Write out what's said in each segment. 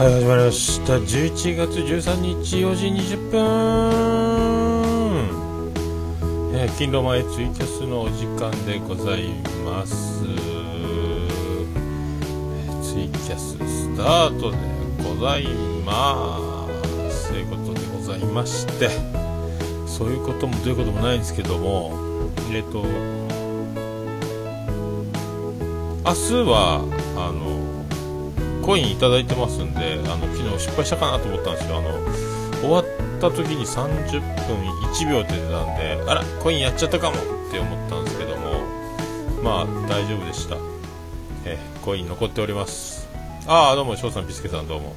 はい始まりました。11月13日4時20分。えー、勤労前ツイキャスのお時間でございます。えツイキャススタートでございます。ということでございまして。そういうこともどういうこともないんですけども。えっ、ー、と明日はあのコインいただいてますんであの昨日失敗したかなと思ったんですよあの終わった時に30分1秒って出たんであらコインやっちゃったかもって思ったんですけどもまあ大丈夫でした。えコイン残っております。ああどうも翔さんビスケさんどうも。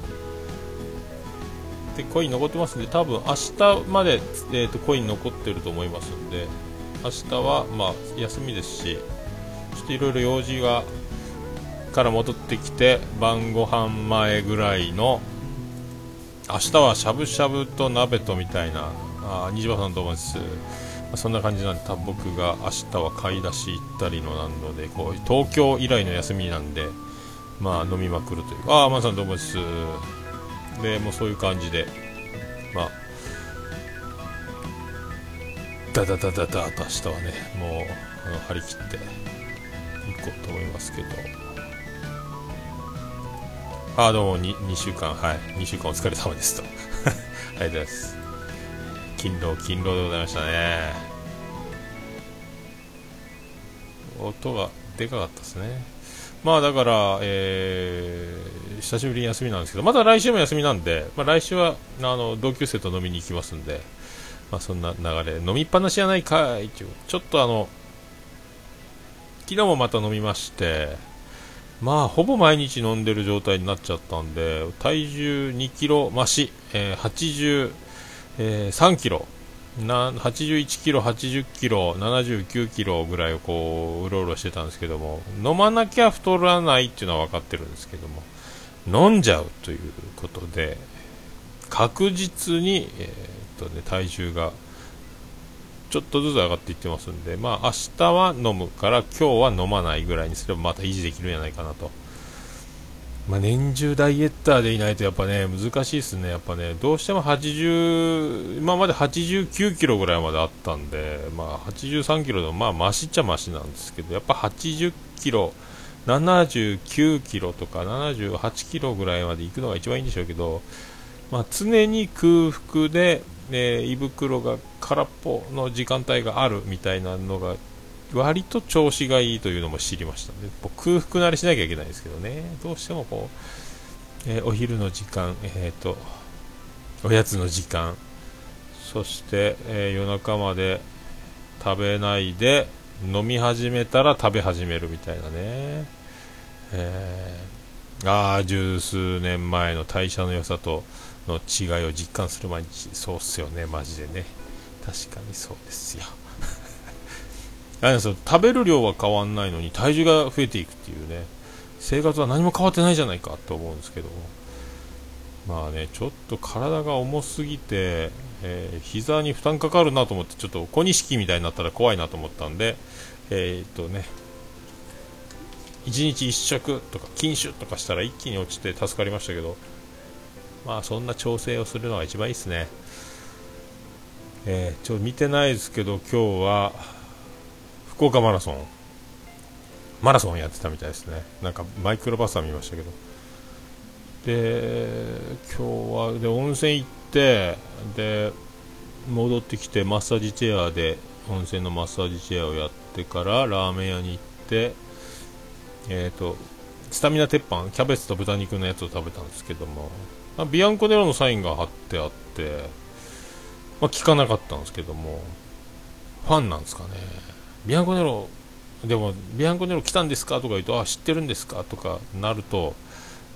でコイン残ってますんで多分明日まで、えーと、コイン残ってると思いますんで明日はまあ休みですしちょっといろいろ用事がから戻ってきて晩ご飯前ぐらいの明日はしゃぶしゃぶと鍋とみたいなあ虹場さんどうもです、そんな感じなんで僕が明日は買い出し行ったりのなのでこう東京以来の休みなんでまあ飲みまくるというああまさんどうもですでもうそういう感じでまあダダダダダと明日はねもう張り切っていこうと思いますけど。あどうも 2, 2週間はい。2週間お疲れ様ですと。ありがとうございます。勤労勤労でございましたね。音がでかかったですね。まあだから、えー、久しぶりに休みなんですけどまた来週も休みなんで、まあ、来週はあの同級生と飲みに行きますんで、まあ、そんな流れ飲みっぱなしじゃないかいちょっとあの昨日もまた飲みましてまあほぼ毎日飲んでる状態になっちゃったんで体重2キロ増し、えー、83、えー、キロ。な81キロ、80キロ、79キロぐらいをこううろうろしてたんですけども飲まなきゃ太らないっていうのは分かってるんですけども飲んじゃうということで確実に、えー、っとね、体重がちょっとずつ上がっていってますんで、まあ、明日は飲むから今日は飲まないぐらいにすればまた維持できるんじゃないかなと。まあ、年中ダイエッターでいないとやっぱね難しいですね、やっぱねどうしても80今まで89キロぐらいまであったんで、まあ、83キロでもまあマシっちゃマシなんですけどやっぱ80キロ、79キロとか78キロぐらいまで行くのが一番いいんでしょうけど、まあ、常に空腹でえー、胃袋が空っぽの時間帯があるみたいなのが割と調子がいいというのも知りましたね。空腹慣れしなきゃいけないんですけどね。どうしてもこう、えー、お昼の時間、えーと、おやつの時間。そして、えー、夜中まで食べないで飲み始めたら食べ始めるみたいなね、えー、ああ十数年前の代謝の良さとの違いを実感する毎日そうっすよね。マジでね。確かにそうですよ。あれ食べる量は変わんないのに体重が増えていくっていうね。生活は何も変わってないじゃないかと思うんですけど。まあねちょっと体が重すぎて、えー、膝に負担かかるなと思ってちょっと小錦みたいになったら怖いなと思ったんでえー、っとね1日1食とか禁酒とかしたら一気に落ちて助かりましたけどまあそんな調整をするのが一番いいですね。えー、ちょ見てないですけど今日は福岡マラソン。マラソンやってたみたいですね。なんかマイクロバスは見ましたけど。で今日はで温泉行ってで戻ってきてマッサージチェアで温泉のマッサージチェアをやってからラーメン屋に行ってえっ、ー、とスタミナ鉄板キャベツと豚肉のやつを食べたんですけども。ビアンコネロのサインが貼ってあって、まあ、聞かなかったんですけども、ファンなんですかね。ビアンコネロ、でも、ビアンコネロ来たんですかとか言うと、あ、知ってるんですかとかなると、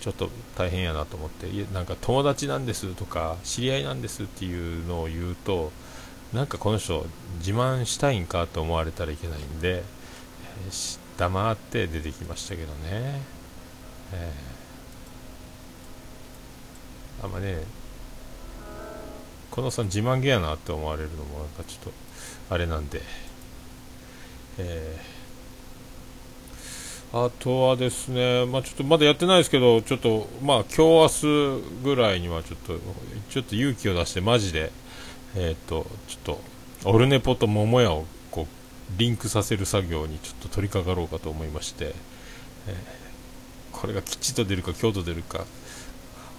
ちょっと大変やなと思って、いやなんか友達なんですとか、知り合いなんですっていうのを言うと、なんかこの人、自慢したいんかと思われたらいけないんで、えー、黙って出てきましたけどね。えーあんまねこのさん自慢げやなって思われるのもなんかちょっとあれなんで、えあとはですね、まあ、ちょっとまだやってないですけど、ちょっと、まあ、今日明日ぐらいにはちょっと、ちょっと勇気を出して、マジで、えっ、ー、と、ちょっと、オルネポと桃屋をこう、リンクさせる作業にちょっと取り掛かろうかと思いまして、えー、これが吉と出るか京と出るか、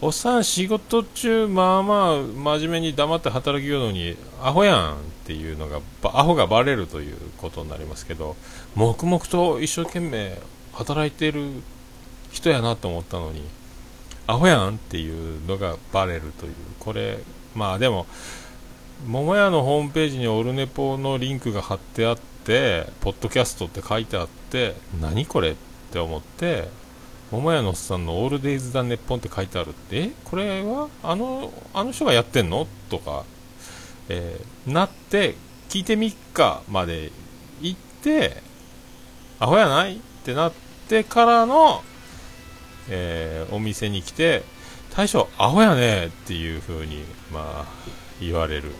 おっさん仕事中、まあまあ、真面目に黙って働きようのに、アホやんっていうのが、アホがバレるということになりますけど、黙々と一生懸命働いてる人やなと思ったのにアホやんっていうのがバレるという。これまあでも桃屋のホームページにオルネポのリンクが貼ってあってポッドキャストって書いてあって何これって思って桃屋のおっさんの「オールデイズ・ザ・ネッポン」って書いてあるって？え？これは？あのあの人がやってんの？とか、えー、なって聞いてみっかまで行ってアホやない？ってなってからの、えー、お店に来て、大将、アホやねっていう風に、まあ、言われる。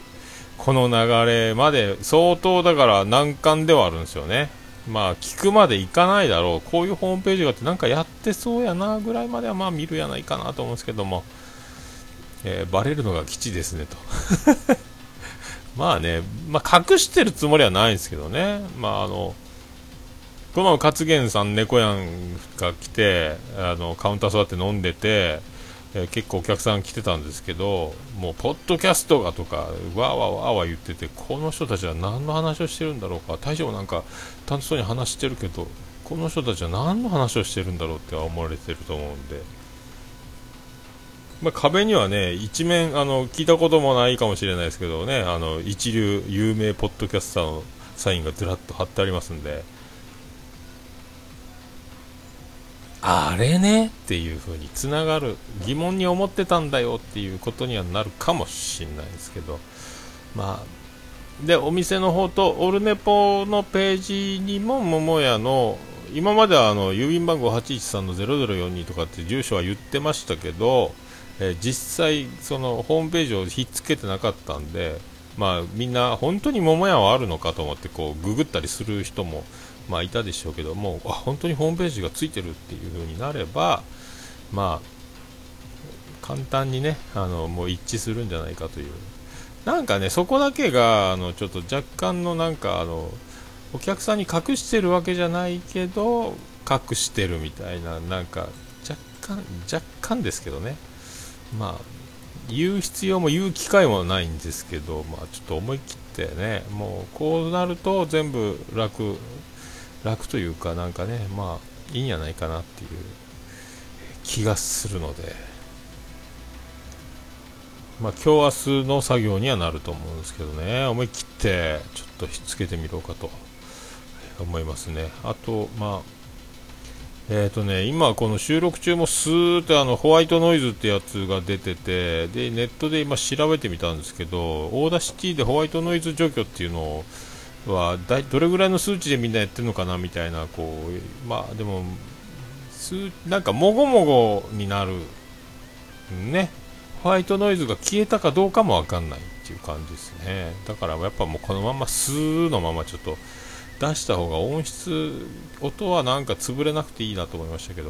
この流れまで相当だから難関ではあるんですよね。まあ、聞くまでいかないだろう。こういうホームページがあってなんかやってそうやなぐらいまではまあ見るやないかなと思うんですけども、えー、バレるのが基地ですねと。まあね、まあ隠してるつもりはないんですけどね。まああの、この勝元さん、猫やんが来てあのカウンター座って飲んでて、えー、結構お客さん来てたんですけど、もうポッドキャストがとか、わーわーわーわー言ってて、この人たちは何の話をしてるんだろうか、大将なんか楽しそうに話してるけど、この人たちは何の話をしてるんだろうって思われてると思うんで。まあ、壁にはね、一面あの聞いたこともないかもしれないですけどね、あの一流有名ポッドキャスターのサインがずらっと貼ってありますんで、あれねっていう風につながる疑問に思ってたんだよっていうことにはなるかもしれないですけど。まあでお店の方とオルネポのページにも桃屋の今まではあの郵便番号813の0042とかって住所は言ってましたけど、えー、実際そのホームページをひっつけてなかったんでまあみんな本当に桃屋はあるのかと思ってこうググったりする人もまあ、いたでしょうけどもあ本当にホームページがついてるっていう風になれば、まあ、簡単にねあのもう一致するんじゃないかという。なんかねそこだけがあのちょっと若干のなんかあのお客さんに隠してるわけじゃないけど隠してるみたいななんか若干若干ですけどね。まあ言う必要も言う機会もないんですけど、まあ、ちょっと思い切ってねもうこうなると全部楽楽というかなんかねまあいいんじゃないかなっていう気がするので。まあ今日明日の作業にはなると思うんですけどね。思い切ってちょっとひっつけてみようかと思いますね。あとまあえーとね、今、この収録中もスーってあのホワイトノイズってやつが出ててでネットで今調べてみたんですけど Audacity でホワイトノイズ除去っていうのをはだどれぐらいの数値でみんなやってるのかなみたいなこうまあでも数なんかもごもごになるね。ホワイトノイズが消えたかどうかもわかんないっていう感じですね。だからやっぱもうこのままスーのままちょっと出した方が音質音はなんか潰れなくていいなと思いましたけど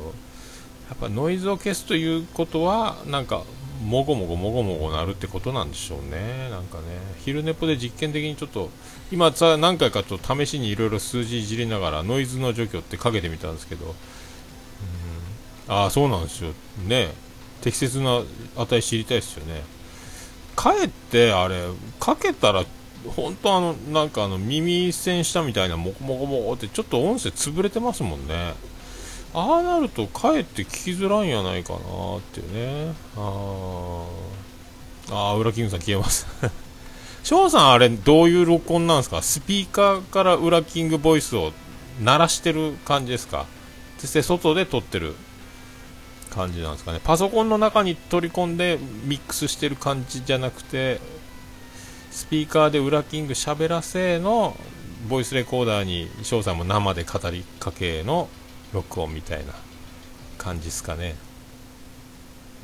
やっぱノイズを消すということはなんかもごもごもごもごなるってことなんでしょうね、なんかね、昼寝ぽで実験的にちょっと、今さ、何回かちょっと試しにいろいろ数字いじりながら、ノイズの除去ってかけてみたんですけど、うん、ああ、そうなんですよ、ね、適切な値知りたいですよね。かえってあれ、かけたら、本当あの、なんかあの、耳栓したみたいな、もこもこもこって、ちょっと音声潰れてますもんね。ああなるとかえって聞きづらいんやないかなっていうね。ああ裏キングさん消えます。翔さんあれどういう録音なんですか？スピーカーから裏キングボイスを鳴らしてる感じですか？そして外で撮ってる感じなんですかね。パソコンの中に取り込んでミックスしてる感じじゃなくてスピーカーで裏キング喋らせのボイスレコーダーに翔さんも生で語りかけの録音みたいな感じですかね。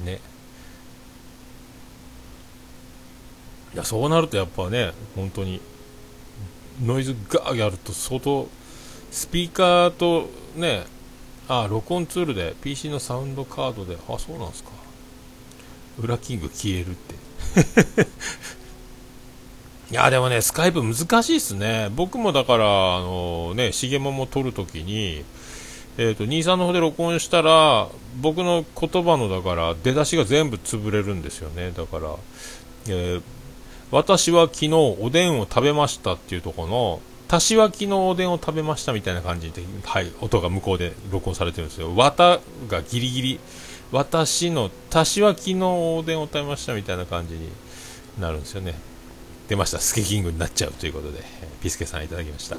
ね。いやそうなるとやっぱね本当にノイズガーやると相当スピーカーとねああ録音ツールで PC のサウンドカードであそうなんですか。裏キング消えるって。いやでもねスカイプ難しいっすね。僕もだからあのね重桃も撮るときにえーと、兄さんの方で録音したら僕の言葉のだから出だしが全部潰れるんですよねだから、えー、私は昨日おでんを食べましたっていうとこの足しは昨日おでんを食べましたみたいな感じで、はい、音が向こうで録音されてるんですよ。綿がギリギリ、私の足しは昨日おでんを食べましたみたいな感じになるんですよね。出ました。スケキングになっちゃうということで、ピスケさんいただきました。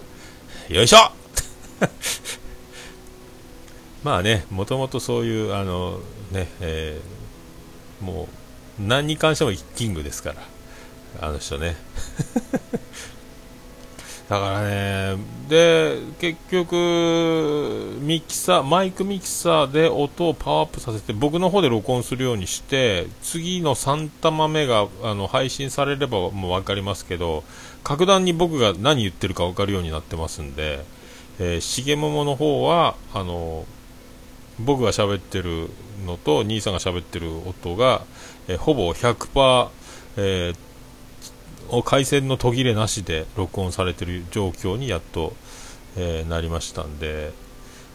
よいしょまあね、もともとそういう、あの、ね、えー、もう、何に関してもキングですから、あの人ね。だからね、で、結局、ミキサー、マイクミキサーで音をパワーアップさせて、僕の方で録音するようにして、次の3玉目があの配信されればもう分かりますけど、格段に僕が何言ってるか分かるようになってますんで、えー、しげももの方は、あの、僕が喋ってるのと兄さんが喋ってる音が、えー、ほぼ100%、えー回線の途切れなしで録音されてる状況にやっと、えー、なりましたんで。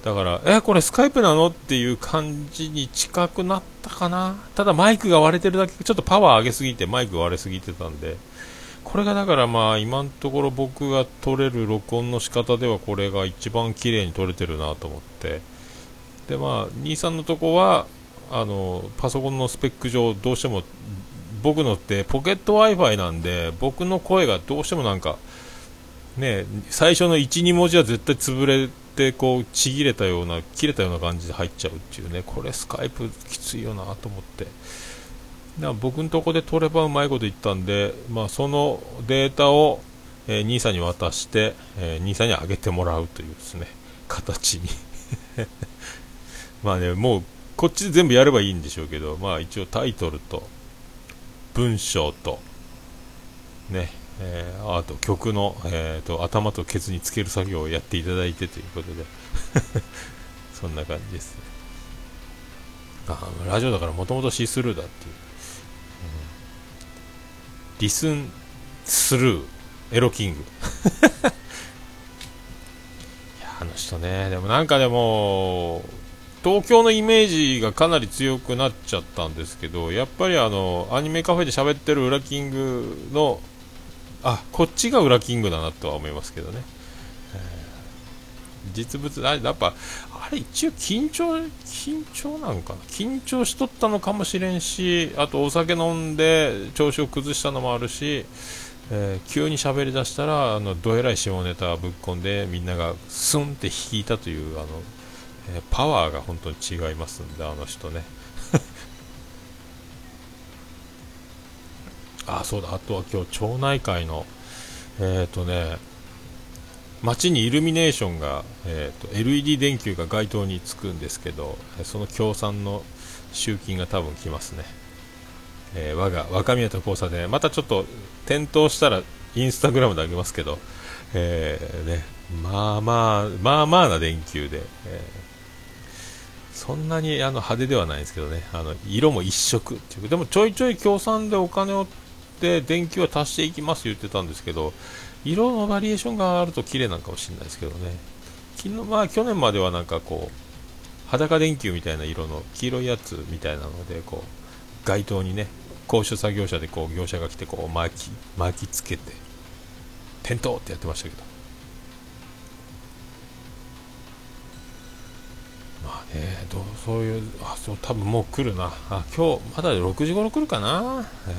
だからえこれスカイプなのっていう感じに近くなったかな？ただマイクが割れてるだけちょっとパワー上げすぎてマイク割れすぎてたんで。これがだからまあ今のところ僕が撮れる録音の仕方ではこれが一番綺麗に撮れてるなと思って。でまあ兄さんのとこはあのパソコンのスペック上どうしても僕のってポケット Wi-Fi なんで僕の声がどうしてもなんかね最初の12文字は絶対潰れてこうちぎれたような切れたような感じで入っちゃうっていうねこれスカイプきついよなと思って。だ僕のとこで取ればうまいこと言ったんで、まあ、そのデータを、えー、兄さんに渡して、えー、兄さんにあげてもらうというですね形に。まあねもうこっちで全部やればいいんでしょうけどまあ一応タイトルと文章と、ね、えー、あと曲の、えーと、頭とケツにつける作業をやっていただいてということで そんな感じです、ね、あラジオだからもともとシースルーだっていう、リスンスルーエロキング。いやあの人ねでもなんかでも東京のイメージがかなり強くなっちゃったんですけどやっぱりあのアニメカフェで喋ってるウラキングのあこっちがウラキングだなとは思いますけどね、え、実物あやっぱあれ一応緊張緊張なんかな？緊張しとったのかもしれんしあとお酒飲んで調子を崩したのもあるしえー、急に喋りだしたらあのどえらい下ネタぶっ込んでみんながスンって引いたというあのえ、パワーが本当に違いますんで、あの人ね。あ、そうだ、あとは今日、町内会の、えっ、ー、とね、街にイルミネーションが、えーと、LED 電球が街灯につくんですけど、その協賛の集金が多分来ますね。えー、我が若宮と交差点、またちょっと点灯したらインスタグラムであげますけど、えー、ね、まあまあ、まあまあな電球で、えそんなにあの派手ではないですけどね、あの色も一色っていうでもちょいちょい協賛でお金をで電球は足していきます言ってたんですけど、色のバリエーションがあると綺麗なのかもしれないですけどね、昨日まあ去年まではなんかこう裸電球みたいな色の黄色いやつみたいなのでこう街灯にね高所作業車でこう業者が来てこう巻き巻きつけて点灯ってやってましたけど。まあね、どうそういう、あ、そう、多分もう来るな。あ、今日、まだ6時頃来るかな。え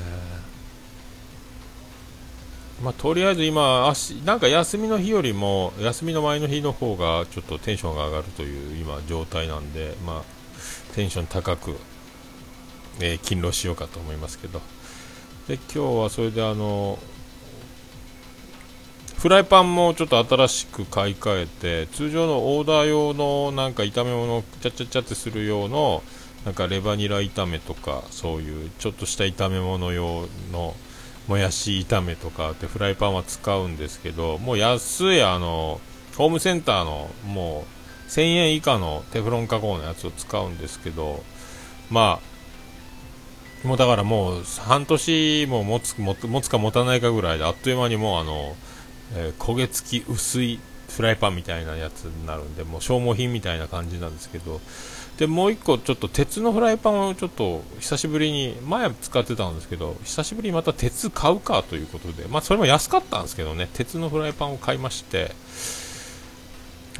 ー、まあ、とりあえず今、足、なんか休みの日よりも、休みの前の日の方が、ちょっとテンションが上がるという今、状態なんで、まあ、テンション高く、えー、勤労しようかと思いますけど。で、今日はそれであの、フライパンもちょっと新しく買い替えて通常のオーダー用のなんか炒め物をちゃちゃちゃってする用のなんかレバニラ炒めとかそういうちょっとした炒め物用のもやし炒めとかってフライパンは使うんですけどもう安いあのホームセンターのもう1000円以下のテフロン加工のやつを使うんですけどまあもうだからもう半年も持つ持つか持たないかぐらいであっという間にもうあの、えー、焦げ付き薄いフライパンみたいなやつになるんでもう消耗品みたいな感じなんですけどでもう1個ちょっと鉄のフライパンをちょっと久しぶりに前使ってたんですけど久しぶりにまた鉄買うかということでまあそれも安かったんですけどね鉄のフライパンを買いまして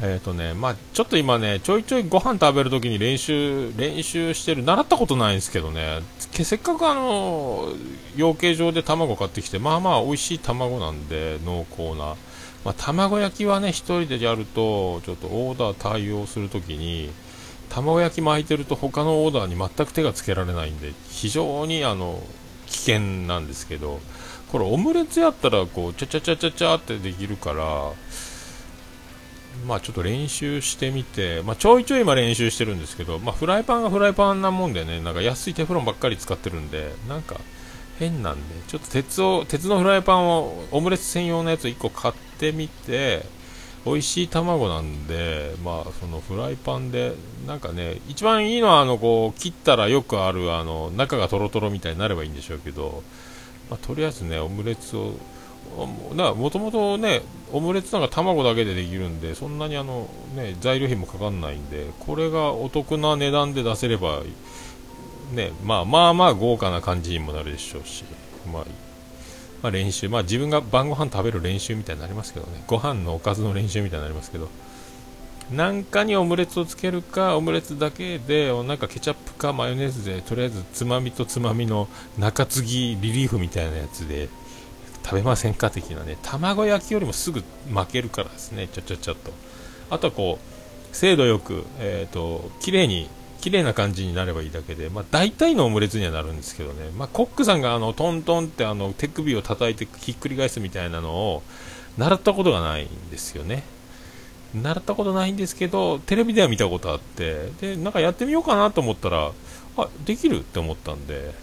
えっ、ー、とねまあちょっと今ねちょいちょいご飯食べるときに練習練習してる。習ったことないんですけどね。せっかくあの養鶏場で卵買ってきてまあまあ美味しい卵なんで濃厚な。まあ、卵焼きはね1人でやるとちょっとオーダー対応するときに卵焼き巻いてると他のオーダーに全く手がつけられないんで非常にあの危険なんですけどこれオムレツやったらこうちゃちゃちゃちゃちゃってできるからまあちょっと練習してみて、まあ、ちょいちょい今練習してるんですけど、まあ、フライパンがフライパンなもんでねなんか安いテフロンばっかり使ってるんでなんか変なんでちょっと鉄を鉄のフライパンをオムレツ専用のやつ1個買ってみて美味しい卵なんで、まあ、そのフライパンで、なんかね、一番いいのは、あの、こう、切ったらよくある、あの、中がとろとろみたいになればいいんでしょうけど、まあ、とりあえずね、オムレツを、もともとね、オムレツなんか卵だけでできるんで、そんなにあの、ね、材料費もかかんないんで、これがお得な値段で出せれば、ね、まあまあまあ豪華な感じにもなるでしょうし、まあまあ、練習、まあ、自分が晩ご飯食べる練習みたいになりますけどね、ご飯のおかずの練習みたいになりますけど、なんかにオムレツをつけるか、オムレツだけで、なんかケチャップかマヨネーズで、とりあえずつまみとつまみの中継ぎリリーフみたいなやつで食べませんか的なね、卵焼きよりもすぐ負けるからですね、ちゃちゃちゃっと。あとはこう、精度よく、えっ、ー、と、綺麗に綺麗な感じになればいいだけで、まあ、大体のオムレツにはなるんですけどね、まあ、コックさんがあのトントンってあの手首を叩いてひっくり返すみたいなのを習ったことがないんですよね。習ったことないんですけど、テレビでは見たことあって、で、なんかやってみようかなと思ったら、あ、できるって思ったんで、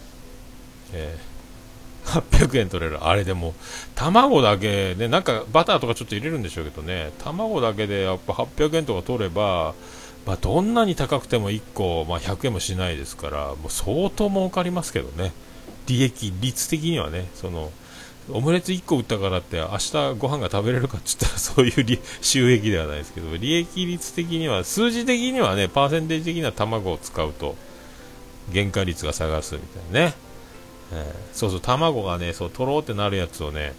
えー、800円取れる。あれでも、卵だけ、ね、なんかバターとかちょっと入れるんでしょうけどね、卵だけでやっぱ800円とか取れば、まあ、どんなに高くても1個、まあ、100円もしないですから、もう相当儲かりますけどね、利益率的にはね、そのオムレツ1個売ったからって明日ご飯が食べれるかって言ったら そういう収益ではないですけど、利益率的には、数字的にはね、パーセンテージ的には卵を使うと、原価率が下がるみたいなね、えー、そうそう、卵がね、そう、とろーってなるやつをね、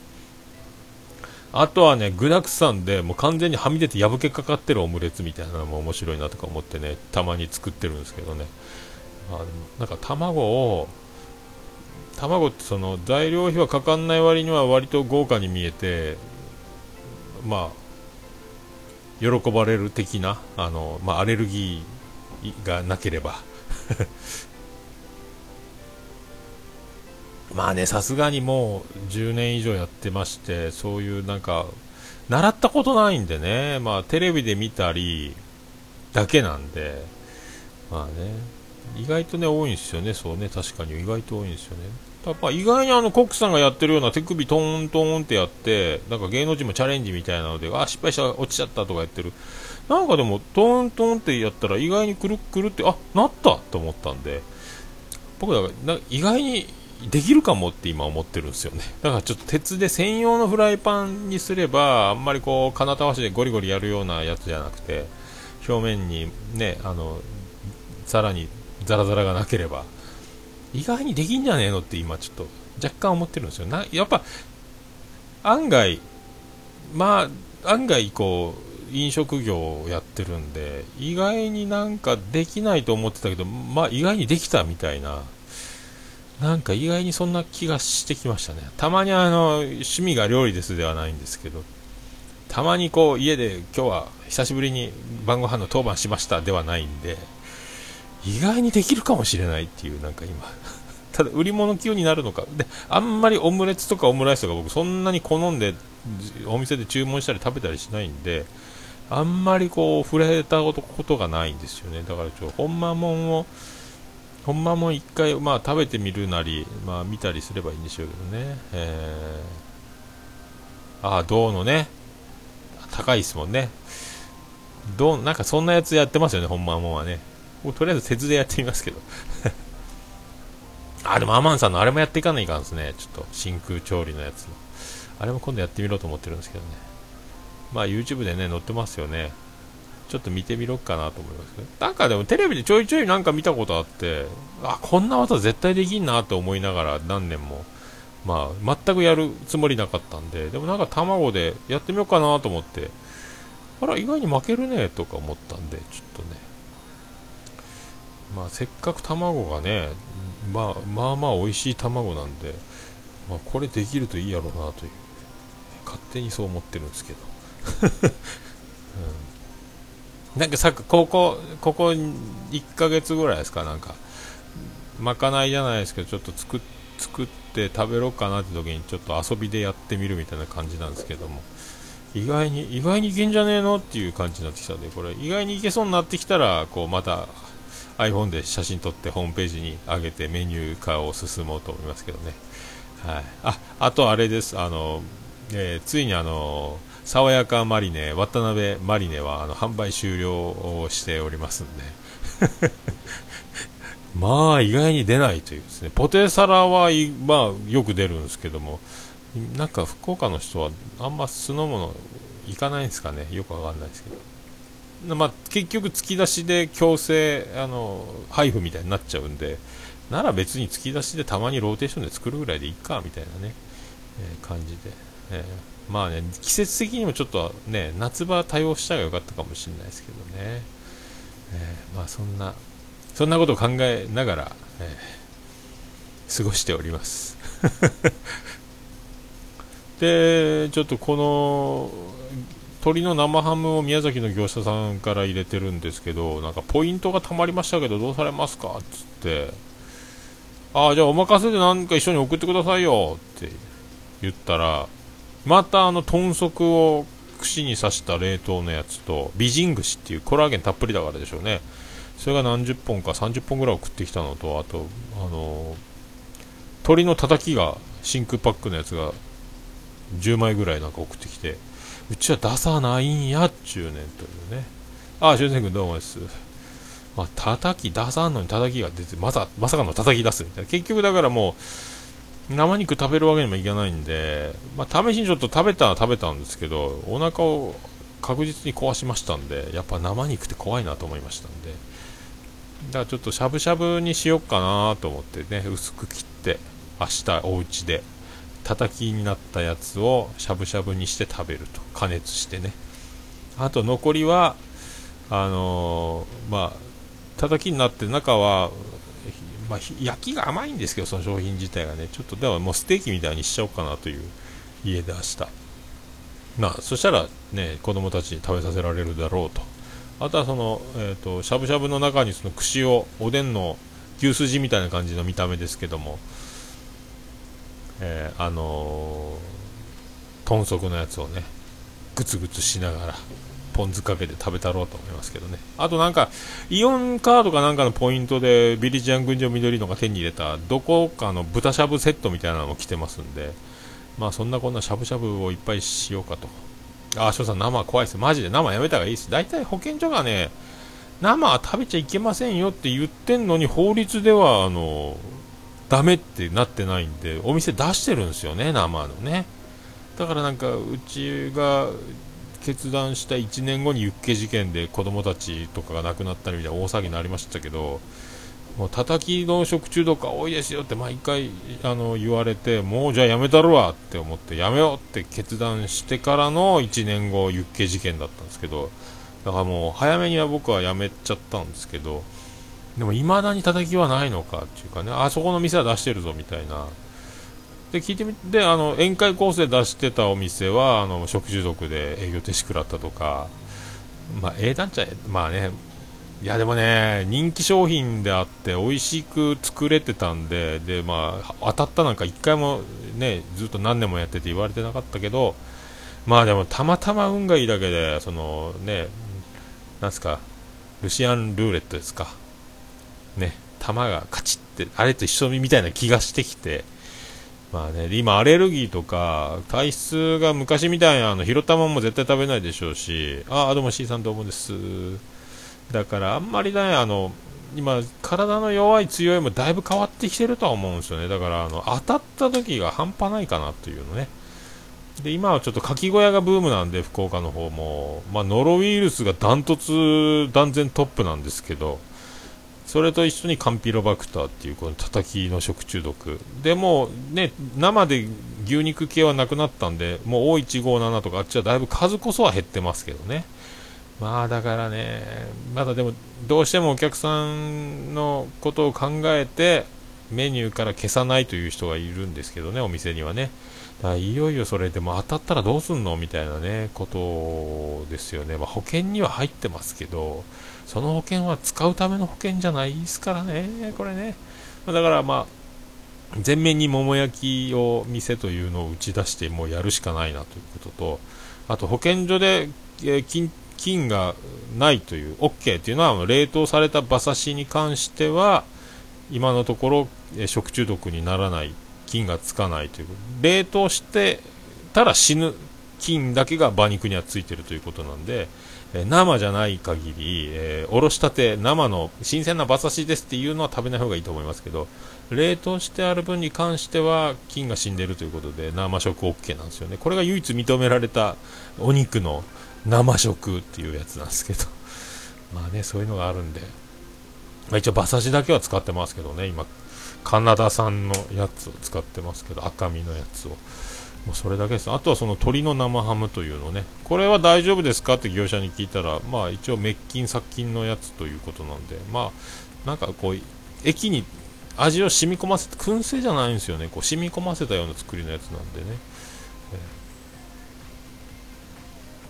あとはね、具だくさんで、もう完全にはみ出て破けかかってるオムレツみたいなのも面白いなとか思ってね、たまに作ってるんですけどね。あなんか卵を、卵ってその材料費はかかんない割には割と豪華に見えて、まあ、喜ばれる的な、あの、まあ、アレルギーがなければ まあね、さすがにもう10年以上やってまして、そういうなんか、習ったことないんでね、まあテレビで見たりだけなんで、まあね、意外とね、多いんですよね、そうね、確かに。意外と多いんですよね。やっぱ意外にあのコックさんがやってるような手首トーントーンってやって、なんか芸能人もチャレンジみたいなので、あ、失敗した、落ちちゃったとかやってる。なんかでもトーントーンってやったら意外にくるくるって、あ、なったと思ったんで、僕だから意外にできるかもって今思ってるんですよね。だからちょっと鉄で専用のフライパンにすればあんまりこう金たわしでゴリゴリやるようなやつじゃなくて表面にねあのさらにザラザラがなければ意外にできんじゃねえのって今ちょっと若干思ってるんですよ。なやっぱ案外まあ案外こう飲食業をやってるんで意外になんかできないと思ってたけどまあ意外にできたみたいななんか意外にそんな気がしてきましたね。たまにあの、趣味が料理ですではないんですけど、たまにこう家で今日は久しぶりに晩ご飯の当番しましたではないんで、意外にできるかもしれないっていうなんか今、ただ売り物級になるのか。で、あんまりオムレツとかオムライスとか僕そんなに好んでお店で注文したり食べたりしないんで、あんまりこう触れたことがないんですよね。だからちょ、ほんまもんを、ほんまも一回、まあ、食べてみるなり、まあ、見たりすればいいんでしょうけどね。えー、ああ、銅のね、高いですもんね。どう、なんかそんなやつやってますよね、ほんまもんはね。とりあえず鉄でやってみますけど。あ、でもアマンさんのあれもやっていかないかんですね。ちょっと真空調理のやつの。あれも今度やってみようと思ってるんですけどね。まあ YouTube でね、載ってますよね。ちょっと見てみろっかなと思いますけど。なんかでもテレビでちょいちょいなんか見たことあって、あ、こんな技絶対できんなと思いながら何年も、まあ全くやるつもりなかったんで、でもなんか卵でやってみようかなと思って、あら、意外に負けるねとか思ったんで、ちょっとね。まあせっかく卵がね、まあまあまあ美味しい卵なんで、まあ、これできるといいやろうなという、勝手にそう思ってるんですけど。う んなんかさここここ1ヶ月ぐらいですかなんか。まかないじゃないですけどちょっと作作って食べろうかなって時にちょっと遊びでやってみるみたいな感じなんですけども。意外に意外にいけんじゃねえのっていう感じになってきたんでこれ意外にいけそうになってきたらこうまた iPhone で写真撮ってホームページに上げてメニュー化を進もうと思いますけどね。はい。ああとあれです。あの、えー、ついにあの爽やかマリネ、渡辺マリネはあの販売終了をしておりますんで。まあ意外に出ないというですね、ポテサラは、まあ、よく出るんですけども、なんか福岡の人はあんま酢の物行かないんですかね、よくわかんないですけど。まあ、結局、突き出しで強制あの配布みたいになっちゃうんで、なら別に突き出しでたまにローテーションで作るぐらいでいいかみたいなね、えー、感じで、えー。まあね、季節的にもちょっとね、夏場対応したらよかったかもしれないですけどね。えー、まあそんな、そんなことを考えながら、えー、過ごしております。で、ちょっとこの、鶏の生ハムを宮崎の業者さんから入れてるんですけど、なんかポイントがたまりましたけど、どうされますかっつって、ああ、じゃあお任せでなんか一緒に送ってくださいよって言ったら、またあの豚足を串に刺した冷凍のやつと美人串っていうコラーゲンたっぷりだからでしょうねそれが何十本か30本ぐらい送ってきたのとあとあの鶏のたたきが真空パックのやつが10枚ぐらいなんか送ってきてうちは出さないんやっちゅうねんというねああ、修正君どうもです？まあ、叩き出さんのに叩きが出て、まさ、まさかの叩き出すみたいな。結局だからもう、生肉食べるわけにもいかないんで、まあ、試しにちょっと食べたは食べたんですけど、お腹を確実に壊しましたんで、やっぱ生肉って怖いなと思いましたんで、だからちょっとしゃぶしゃぶにしよっかなと思ってね、薄く切って、明日お家で、叩きになったやつをしゃぶしゃぶにして食べると、加熱してね。あと残りは、あのー、まあ、叩きになって中はまあ、焼きが甘いんですけど、その商品自体がね、ちょっとではもうステーキみたいにしちゃおうかなという家で明日。まあ、そしたらね、子供たちに食べさせられるだろうと。あとはその、えっ、ー、と、しゃぶしゃぶの中にその串を、おでんの牛すじみたいな感じの見た目ですけども、えー、あのー、豚足のやつをね、グツグツしながら、ポン酢かけて食べたろうと思いますけどね。あとなんか、イオンカードかなんかのポイントで、ビリジャン群青緑のが手に入れた、どこかの豚しゃぶセットみたいなのも来てますんで、まあそんなこんなしゃぶしゃぶをいっぱいしようかと。あ、翔さん生怖いです。マジで生やめた方がいいです。大体保健所がね、生は食べちゃいけませんよって言ってんのに、法律では、あの、ダメってなってないんで、お店出してるんですよね、生のね。だからなんか、うちが決断した1年後にユッケ事件で子供たちとかが亡くなったりみたいな大騒ぎになりましたけど、もう叩きの食中毒が多いですよって毎回あの言われて、もうじゃあやめたるわって思って、やめようって決断してからの1年後、ユッケ事件だったんですけど、だからもう早めには僕はやめちゃったんですけど、でも未だに叩きはないのかっていうかね、あそこの店は出してるぞみたいな。で聞いてみてあの宴会コースで出してたお店はあの食中毒で営業停止食らったとか、まあ、英単茶まあねいやでもね人気商品であって美味しく作れてたんでで、まあ、当たったなんか1回もねずっと何年もやってて言われてなかったけどまあでもたまたま運がいいだけでそのねなんすかルシアンルーレットですか。ね球がカチッてあれと一緒みたいな気がしてきてまあね、今、アレルギーとか、体質が昔みたいな、あの、ひろたまも絶対食べないでしょうし、ああ、どうも C さんどうもです。だから、あんまりね、あの、今、体の弱い強いもだいぶ変わってきてるとは思うんですよね。だから、あの、当たった時が半端ないかなというのね。で、今はちょっとかき小屋がブームなんで、福岡の方も、まあ、ノロウイルスがダントツ、断然トップなんですけど、それと一緒にカンピロバクターっていうこの叩きの食中毒。でもね生で牛肉系はなくなったんでもう O157 とかあっちはだいぶ数こそは減ってますけどね。まあだからねまだでもどうしてもお客さんのことを考えてメニューから消さないという人がいるんですけどねお店にはね。だからいよいよそれでも当たったらどうすんの？みたいなねことですよね、まあ、保険には入ってますけどその保険は使うための保険じゃないですからね、これね。だからまあ、全面に桃焼きを店というのを打ち出してもうやるしかないなということと、あと保健所で、え、金金がないという、OK というのは冷凍された馬刺しに関しては、今のところ、え、食中毒にならない、菌がつかないという、冷凍してたら死ぬ菌だけが馬肉にはついてるということなんで、え生じゃない限り、えー、おろしたて、生の新鮮な馬刺しですっていうのは食べない方がいいと思いますけど、冷凍してある分に関しては菌が死んでるということで生食 OK なんですよね。これが唯一認められたお肉の生食っていうやつなんですけど、まあね、そういうのがあるんで、まあ、一応馬刺しだけは使ってますけどね、今、カナダ産のやつを使ってますけど、赤身のやつを。もうそれだけです。あとはその鶏の生ハムというのね、これは大丈夫ですかって業者に聞いたら、まあ一応滅菌殺菌のやつということなんで、まあなんかこう、液に味を染み込ませて、燻製じゃないんですよね、こう染み込ませたような作りのやつなんでね。え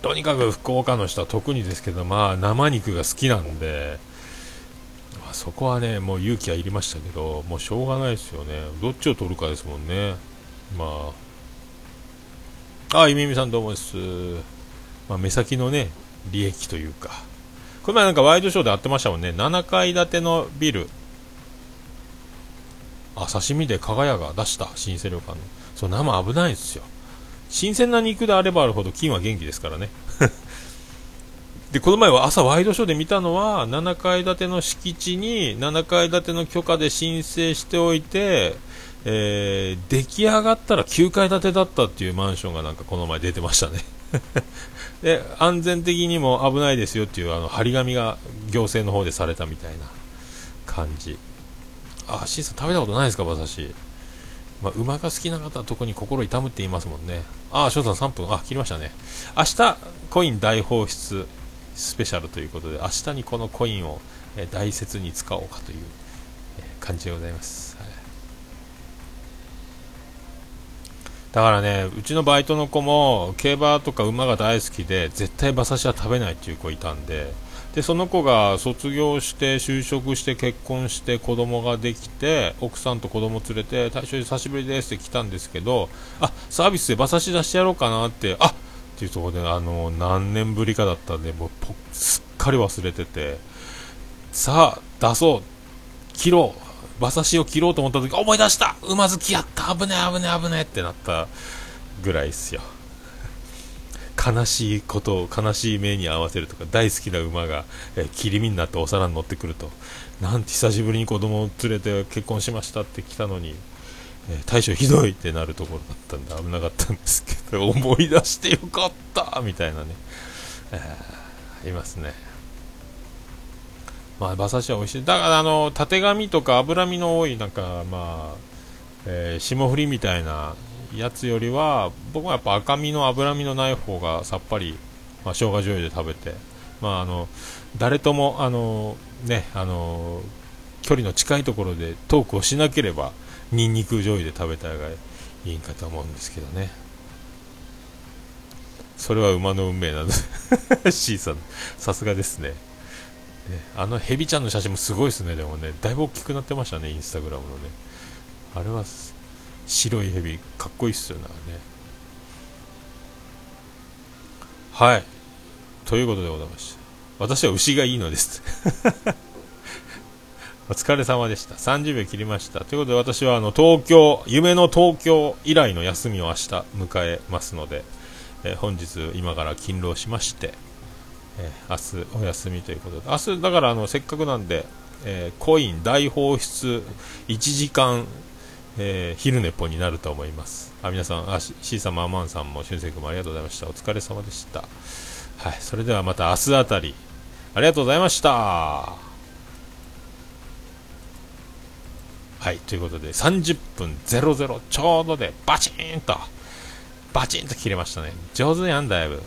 ー、とにかく福岡の人は特にですけど、まあ生肉が好きなんで、まあ、そこはね、もう勇気はいりましたけど、もうしょうがないですよね。どっちを取るかですもんね。まああ、ゆみみさんどうもです。まあ、目先のね、利益というか。この前なんかワイドショーで会ってましたもんね。7階建てのビル。あ、刺身で加賀屋が出した新鮮旅館の。そう、生危ないですよ。新鮮な肉であればあるほど金は元気ですからね。で、この前は朝ワイドショーで見たのは、7階建ての敷地に7階建ての許可で申請しておいて、えー、出来上がったら9階建てだったっていうマンションがなんかこの前出てましたね。で安全的にも危ないですよっていうあの張り紙が行政の方でされたみたいな感じ。あシーさん食べたことないですか馬刺し、まあ、馬が好きな方は特に心痛むって言いますもんね。あ翔さん3分。あ切りましたね。明日コイン大放出スペシャルということで明日にこのコインを、大切に使おうかという、感じでございます。だからね、うちのバイトの子も競馬とか馬が大好きで絶対馬刺しは食べないっていう子いたんででその子が卒業して就職して結婚して子供ができて奥さんと子供連れて大将久しぶりですって来たんですけどあサービスで馬刺し出してやろうかなってあっ！ていうところであの何年ぶりかだったんでもうすっかり忘れててさあ出そう切ろう！馬刺しを切ろうと思った時思い出した。馬好きやった。危ね危ね危ねってなったぐらいっすよ。悲しいことを悲しい目に合わせるとか大好きな馬が、え切り身になってお皿に乗ってくるとなんて久しぶりに子供を連れて結婚しましたって来たのに、えー、大将ひどいってなるところだったんで危なかったんですけど思い出してよかったみたいなね、えー、いますね。まあ、馬刺しは美味しい。だから、あの、たてがみとか脂身の多い、なんか、まあ、えー、霜降りみたいなやつよりは、僕はやっぱ赤身の脂身のない方がさっぱり、まあ、生姜醤油で食べて、まあ、あの、誰とも、あの、ね、あの、距離の近いところでトークをしなければ、ニンニク醤油で食べたらいいんかと思うんですけどね。それは馬の運命なんで C さん、さすがですね。あのヘビちゃんの写真もすごいですね、でもね、だいぶ大きくなってましたね、インスタグラムのね。あれは白いヘビ、かっこいいっすよね、はい。ということでございました。私は牛がいいのです。お疲れ様でした。30秒切りました。ということで私はあの東京、夢の東京以来の休みを明日迎えますので、えー、本日今から勤労しまして、えー、明日お休みということで、明日だからあのせっかくなんで、えー、コイン大放出1時間、えー、昼寝ぽになると思います。あ皆さん、あ C さんもアマンさんも俊く君もありがとうございました。お疲れ様でした。はい、それではまた明日あたり、ありがとうございました。はい、ということで、30分00ちょうどでバチーンと、バチンと切れましたね。上手やん、だいぶ。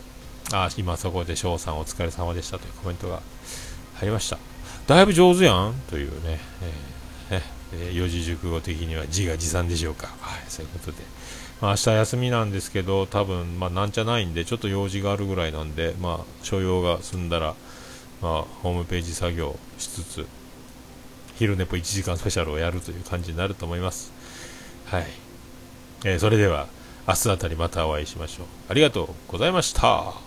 あ、今そこで翔さんお疲れ様でしたというコメントが入りました。だいぶ上手やんというね、えー、えー、四字熟語的には自画自賛でしょうか。はい、そういうことで。まあ、明日休みなんですけど、多分、まあ、なんちゃないんで、ちょっと用事があるぐらいなんで、まあ、所用が済んだら、まあ、ホームページ作業しつつ、昼寝ぽ1時間スペシャルをやるという感じになると思います。はい。えー、それでは、明日あたりまたお会いしましょう。ありがとうございました。